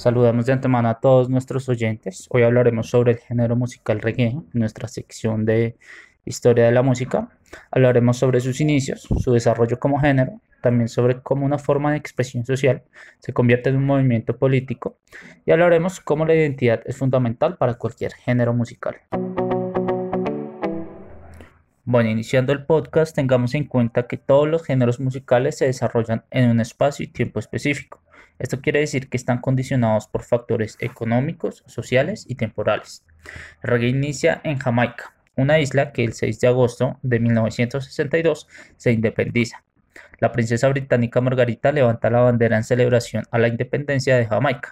Saludamos de antemano a todos nuestros oyentes. Hoy hablaremos sobre el género musical reggae, nuestra sección de historia de la música. Hablaremos sobre sus inicios, su desarrollo como género, también sobre cómo una forma de expresión social se convierte en un movimiento político y hablaremos cómo la identidad es fundamental para cualquier género musical. Bueno, iniciando el podcast, tengamos en cuenta que todos los géneros musicales se desarrollan en un espacio y tiempo específico. Esto quiere decir que están condicionados por factores económicos, sociales y temporales. El reggae inicia en Jamaica, una isla que el 6 de agosto de 1962 se independiza. La princesa británica Margarita levanta la bandera en celebración a la independencia de Jamaica,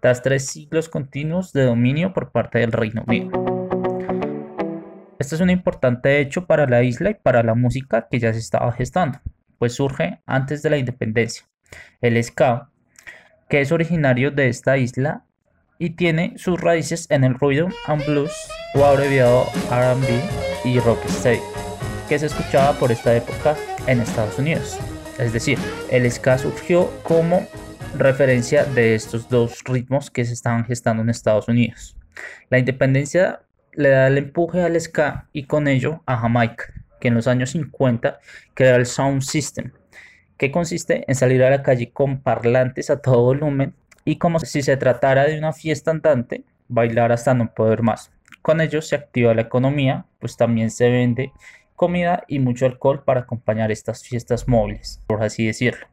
tras tres siglos continuos de dominio por parte del Reino Unido. Este es un importante hecho para la isla y para la música que ya se estaba gestando, pues surge antes de la independencia. El ska que es originario de esta isla y tiene sus raíces en el rhythm and blues o abreviado R&B y rocksteady, que se escuchaba por esta época en Estados Unidos. Es decir, el ska surgió como referencia de estos dos ritmos que se estaban gestando en Estados Unidos. La independencia le da el empuje al ska y con ello a Jamaica, que en los años 50 crea el Sound System, que consiste en salir a la calle con parlantes a todo volumen y como si se tratara de una fiesta andante, bailar hasta no poder más. Con ello se activa la economía, pues también se vende comida y mucho alcohol para acompañar estas fiestas móviles, por así decirlo.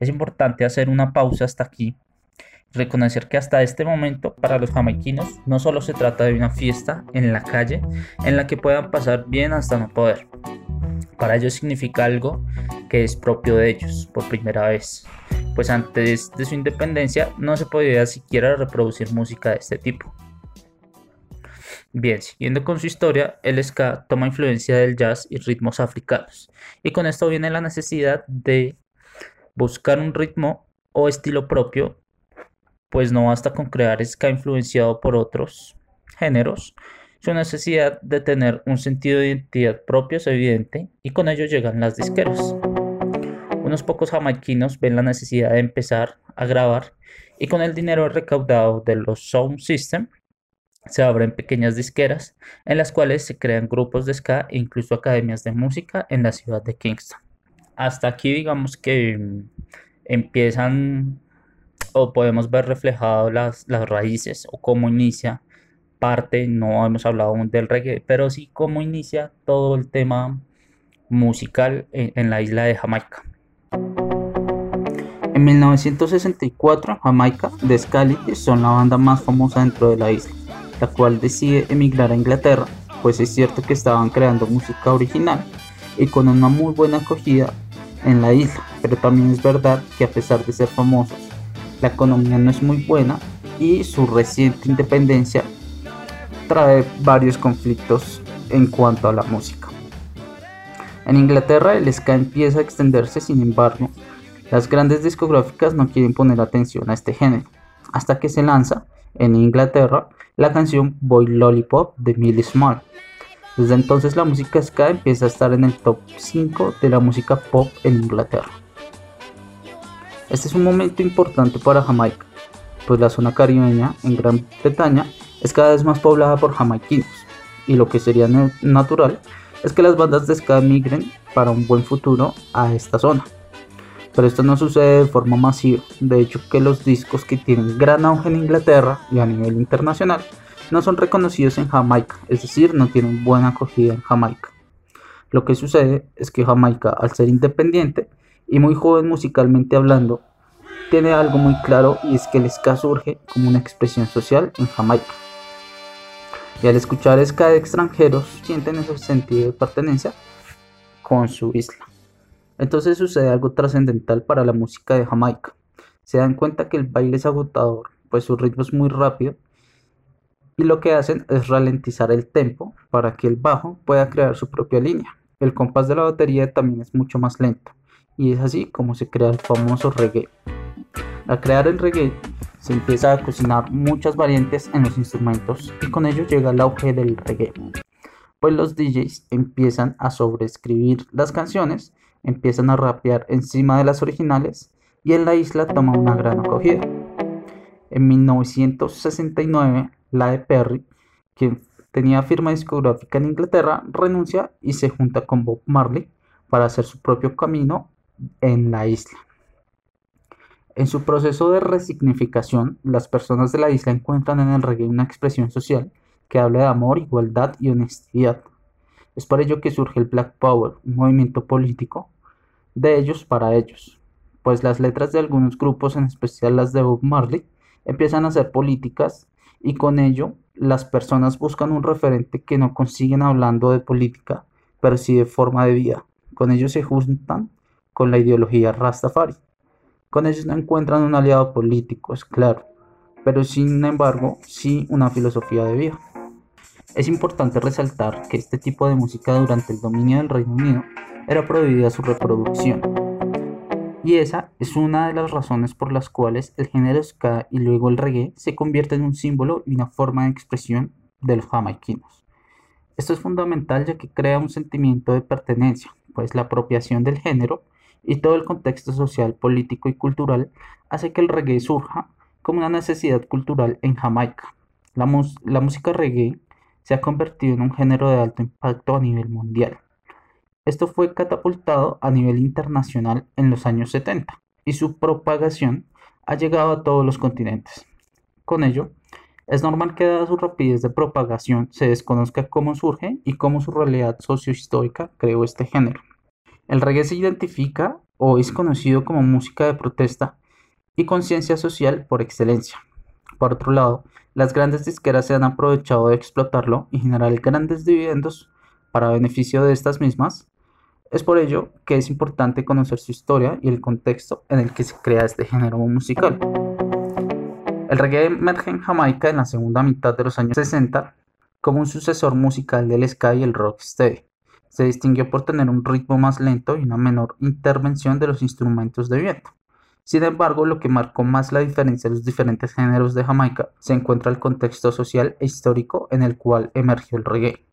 Es importante hacer una pausa hasta aquí, reconocer que hasta este momento para los jamaiquinos no solo se trata de una fiesta en la calle en la que puedan pasar bien hasta no poder. Para ellos significa algo que es propio de ellos por primera vez, pues antes de su independencia no se podía siquiera reproducir música de este tipo. Bien, siguiendo con su historia, el ska toma influencia del jazz y ritmos africanos, y con esto viene la necesidad de buscar un ritmo o estilo propio, pues no basta con crear ska influenciado por otros géneros, su necesidad de tener un sentido de identidad propio es evidente y con ello llegan las disqueras. Unos pocos jamaiquinos ven la necesidad de empezar a grabar y con el dinero recaudado de los Sound System se abren pequeñas disqueras en las cuales se crean grupos de ska e incluso academias de música en la ciudad de Kingston. Hasta aquí digamos que mm, empiezan o podemos ver reflejado las, las raíces o cómo inicia parte, no hemos hablado aún del reggae, pero sí cómo inicia todo el tema musical en, la isla de Jamaica. En 1964, Jamaica The Scality son la banda más famosa dentro de la isla, la cual decide emigrar a Inglaterra, pues es cierto que estaban creando música original y con una muy buena acogida en la isla, pero también es verdad que a pesar de ser famosos, la economía no es muy buena y su reciente independencia trae varios conflictos en cuanto a la música. En Inglaterra el ska empieza a extenderse, sin embargo, las grandes discográficas no quieren poner atención a este género, hasta que se lanza en Inglaterra la canción Boy Lollipop de Millie Small. Desde entonces la música ska empieza a estar en el top 5 de la música pop en Inglaterra. Este es un momento importante para Jamaica, pues la zona caribeña en Gran Bretaña es cada vez más poblada por jamaiquinos, y lo que sería natural es que las bandas de ska migren para un buen futuro a esta zona. Pero esto no sucede de forma masiva, de hecho que los discos que tienen gran auge en Inglaterra y a nivel internacional no son reconocidos en Jamaica, es decir, no tienen buena acogida en Jamaica. Lo que sucede es que Jamaica, al ser independiente y muy joven musicalmente hablando, tiene algo muy claro y es que el ska surge como una expresión social en Jamaica y al escuchar ska de extranjeros sienten ese sentido de pertenencia con su isla. Entonces sucede algo trascendental para la música de Jamaica. Se dan cuenta que el baile es agotador, pues su ritmo es muy rápido y lo que hacen es ralentizar el tempo para que el bajo pueda crear su propia línea. El compás de la batería también es mucho más lento y es así como se crea el famoso reggae. Al crear el reggae se empieza a cocinar muchas variantes en los instrumentos y con ello llega el auge del reggae. Pues los DJs empiezan a sobreescribir las canciones, empiezan a rapear encima de las originales y en la isla toma una gran acogida. En 1969, la de Perry, quien tenía firma discográfica en Inglaterra, renuncia y se junta con Bob Marley para hacer su propio camino en la isla. En su proceso de resignificación, las personas de la isla encuentran en el reggae una expresión social que habla de amor, igualdad y honestidad. Es por ello que surge el Black Power, un movimiento político de ellos para ellos, pues las letras de algunos grupos, en especial las de Bob Marley, empiezan a ser políticas y con ello las personas buscan un referente que no consiguen hablando de política, pero sí de forma de vida. Con ellos se juntan con la ideología Rastafari. Con ellos no encuentran un aliado político, es claro, pero sin embargo sí una filosofía de vida. Es importante resaltar que este tipo de música durante el dominio del Reino Unido era prohibida su reproducción. Y esa es una de las razones por las cuales el género ska y luego el reggae se convierte en un símbolo y una forma de expresión de los jamaiquinos. Esto es fundamental ya que crea un sentimiento de pertenencia, pues la apropiación del género y todo el contexto social, político y cultural hace que el reggae surja como una necesidad cultural en Jamaica. La, la música reggae se ha convertido en un género de alto impacto a nivel mundial. Esto fue catapultado a nivel internacional en los años 70 y su propagación ha llegado a todos los continentes. Con ello, es normal que dada su rapidez de propagación se desconozca cómo surge y cómo su realidad sociohistórica creó este género. El reggae se identifica o es conocido como música de protesta y conciencia social por excelencia. Por otro lado, las grandes disqueras se han aprovechado de explotarlo y generar grandes dividendos para beneficio de estas mismas. Es por ello que es importante conocer su historia y el contexto en el que se crea este género musical. El reggae emerge en Jamaica en la segunda mitad de los años 60 como un sucesor musical del ska y el rocksteady. Se distinguió por tener un ritmo más lento y una menor intervención de los instrumentos de viento. Sin embargo, lo que marcó más la diferencia de los diferentes géneros de Jamaica se encuentra el contexto social e histórico en el cual emergió el reggae.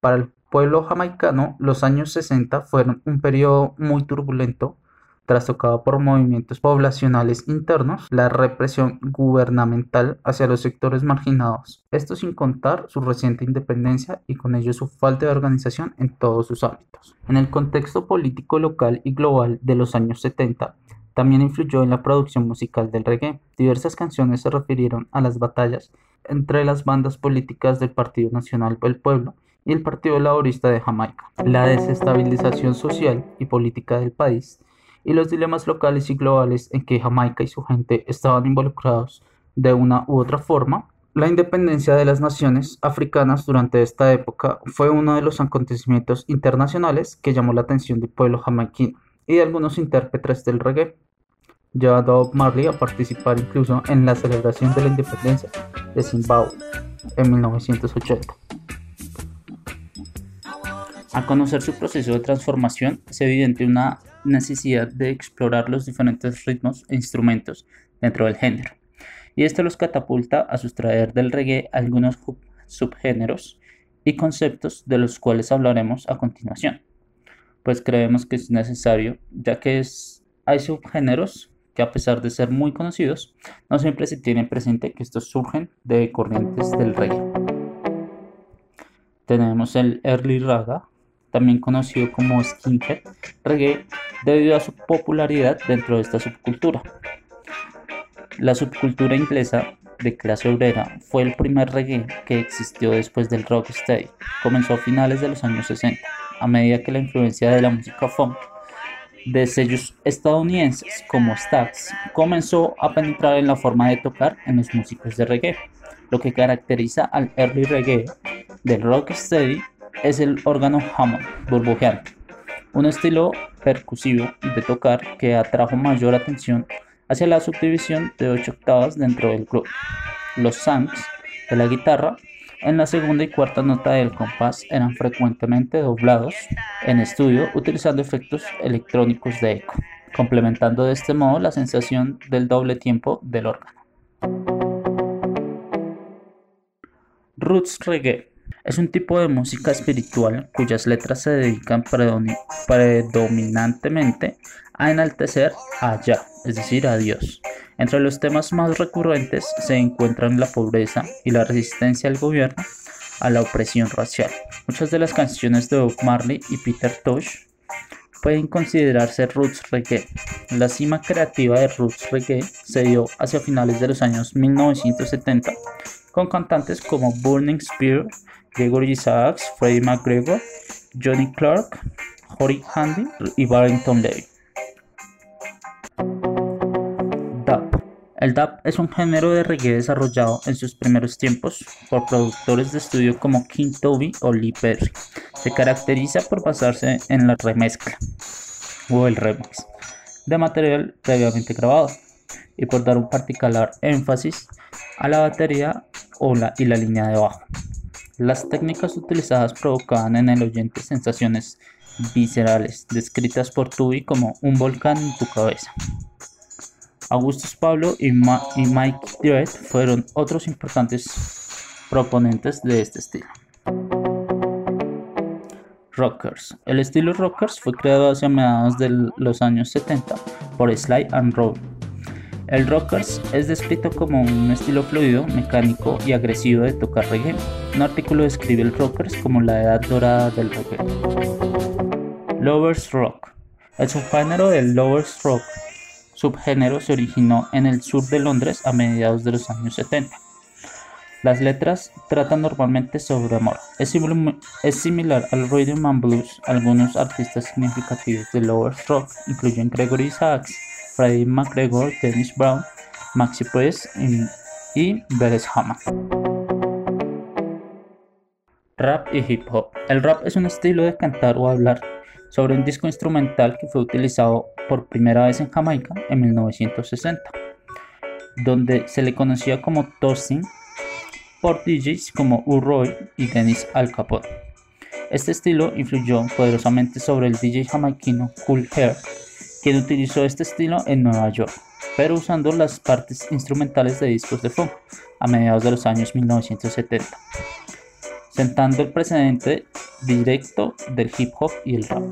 Para el pueblo jamaicano, los años 60 fueron un periodo muy turbulento, trastocado por movimientos poblacionales internos, la represión gubernamental hacia los sectores marginados, esto sin contar su reciente independencia y con ello su falta de organización en todos sus ámbitos. En el contexto político local y global de los años 70, también influyó en la producción musical del reggae. Diversas canciones se refirieron a las batallas entre las bandas políticas del Partido Nacional del Pueblo y el Partido Laborista de Jamaica, la desestabilización social y política del país y los dilemas locales y globales en que Jamaica y su gente estaban involucrados de una u otra forma. La independencia de las naciones africanas durante esta época fue uno de los acontecimientos internacionales que llamó la atención del pueblo jamaiquino y de algunos intérpretes del reggae llevando a Bob Marley a participar incluso en la celebración de la independencia de Zimbabue en 1980. Al conocer su proceso de transformación, es evidente una necesidad de explorar los diferentes ritmos e instrumentos dentro del género, y esto los catapulta a sustraer del reggae algunos subgéneros y conceptos de los cuales hablaremos a continuación, pues creemos que es necesario, ya que es, hay subgéneros que a pesar de ser muy conocidos, no siempre se tiene presente que estos surgen de corrientes del reggae. Tenemos el early raga, también conocido como skinhead reggae, debido a su popularidad dentro de esta subcultura. La subcultura inglesa de clase obrera fue el primer reggae que existió después del rocksteady. Comenzó a finales de los años 60, a medida que la influencia de la música funk de sellos estadounidenses como Stax comenzó a penetrar en la forma de tocar en los músicos de reggae. Lo que caracteriza al early reggae del rocksteady es el órgano Hammond burbujeante, un estilo percusivo de tocar que atrajo mayor atención hacia la subdivisión de 8 octavas dentro del grupo. Los samples de la guitarra en la segunda y cuarta nota del compás eran frecuentemente doblados en estudio utilizando efectos electrónicos de eco, complementando de este modo la sensación del doble tiempo del órgano. Roots Reggae es un tipo de música espiritual cuyas letras se dedican predominantemente a enaltecer a Yah, es decir, a Dios, Entre los temas más recurrentes se encuentran la pobreza y la resistencia al gobierno a la opresión racial. Muchas de las canciones de Bob Marley y Peter Tosh pueden considerarse roots reggae. La cima creativa de roots reggae se dio hacia finales de los años 1970 con cantantes como Burning Spear, Gregory Isaacs, Freddie McGregor, Johnny Clark, Horace Handy y Barrington Levy. El dub es un género de reggae desarrollado en sus primeros tiempos por productores de estudio como King Toby o Lee Perry. Se caracteriza por basarse en la remezcla o el remix de material previamente grabado y por dar un particular énfasis a la batería o la, y la línea de bajo. Las técnicas utilizadas provocaban en el oyente sensaciones viscerales, descritas por Tubi como un volcán en tu cabeza. Augustus Pablo y, Mike Direct fueron otros importantes proponentes de este estilo. Rockers. El estilo Rockers fue creado hacia mediados de los años 70 por Sly and Roll, el rockers es descrito como un estilo fluido, mecánico y agresivo de tocar reggae. Un artículo describe el rockers como la edad dorada del reggae. Lovers Rock. El subgénero del Lovers Rock subgénero se originó en el sur de Londres a mediados de los años 70. Las letras tratan normalmente sobre amor. Es, similar al rhythm and blues. Algunos artistas significativos de Lovers Rock incluyen Gregory Isaacs, Freddie McGregor, Dennis Brown, Maxi Priest y Beres Hammond. Rap y hip hop. El rap es un estilo de cantar o hablar sobre un disco instrumental que fue utilizado por primera vez en Jamaica en 1960, donde se le conocía como toasting por DJs como U-Roy y Dennis Al Capone. Este estilo influyó poderosamente sobre el DJ jamaiquino Cool Hair quien utilizó este estilo en Nueva York, pero usando las partes instrumentales de discos de funk a mediados de los años 1970, sentando el precedente directo del hip hop y el rap.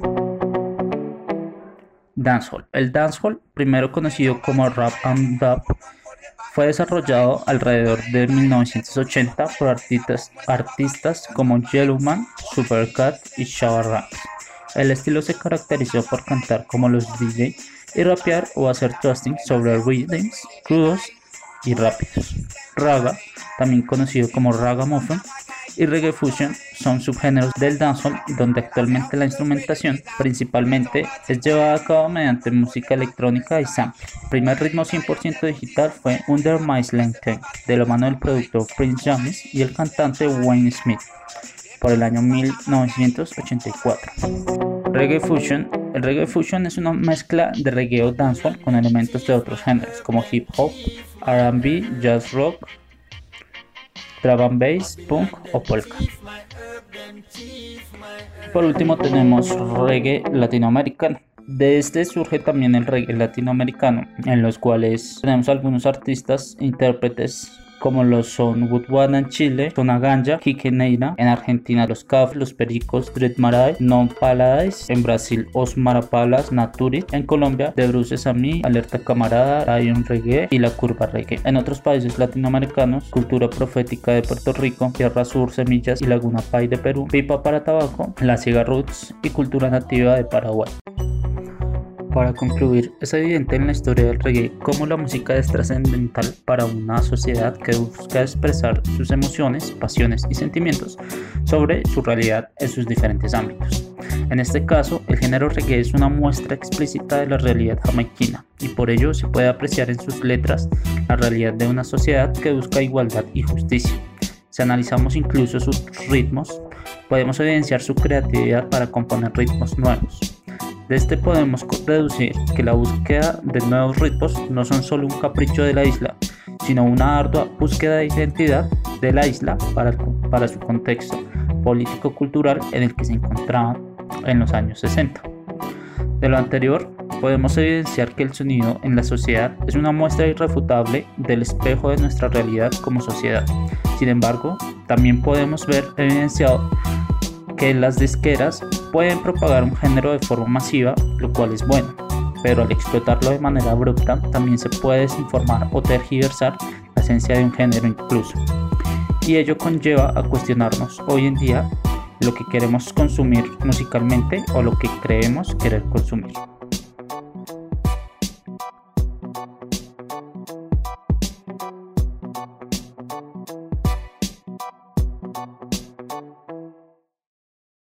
Dancehall. El dancehall, primero conocido como rap and dub, fue desarrollado alrededor de 1980 por artistas, como Yellowman, Supercat y Shabba Ranks. El estilo se caracterizó por cantar como los DJ y rapear o hacer toasting sobre rhythms crudos y rápidos. Raga, también conocido como ragamuffin, y reggae fusion son subgéneros del dancehall donde actualmente la instrumentación principalmente es llevada a cabo mediante música electrónica y sample. El primer ritmo 100% digital fue Under My Slang de la mano del productor Prince James y el cantante Wayne Smith por el año 1984. Reggae Fusion. El reggae fusion es una mezcla de reggae o dancehall con elementos de otros géneros como hip hop, R&B, jazz rock, drum and bass, punk o polka. Por último tenemos reggae latinoamericano. De este surge también el reggae latinoamericano, en los cuales tenemos algunos artistas, intérpretes como los son Woodwana en Chile, Zona Ganja, Neira, en Argentina Los Caf, Los Pericos, Dread Marai, Non Paladise, en Brasil Osmara Palas, Naturi, en Colombia De Bruces a mí, Alerta Camarada, un Reggae y La Curva Reggae. En otros países latinoamericanos, Cultura Profética de Puerto Rico, Tierra Sur, Semillas y Laguna Pai de Perú, Pipa para Tabaco, La Ciega Roots y Cultura Nativa de Paraguay. Para concluir, es evidente en la historia del reggae cómo la música es trascendental para una sociedad que busca expresar sus emociones, pasiones y sentimientos sobre su realidad en sus diferentes ámbitos. En este caso, el género reggae es una muestra explícita de la realidad jamaiquina y por ello se puede apreciar en sus letras la realidad de una sociedad que busca igualdad y justicia. Si analizamos incluso sus ritmos, podemos evidenciar su creatividad para componer ritmos nuevos de este podemos deducir que la búsqueda de nuevos ritmos no son solo un capricho de la isla, sino una ardua búsqueda de identidad de la isla para, para su contexto político-cultural en el que se encontraban en los años 60. De lo anterior, podemos evidenciar que el sonido en la sociedad es una muestra irrefutable del espejo de nuestra realidad como sociedad. Sin embargo, también podemos ver evidenciado que las disqueras pueden propagar un género de forma masiva, lo cual es bueno. pero al explotarlo de manera abrupta también se puede desinformar o tergiversar la esencia de un género incluso. Y ello conlleva a cuestionarnos hoy en día lo que queremos consumir musicalmente o lo que creemos querer consumir.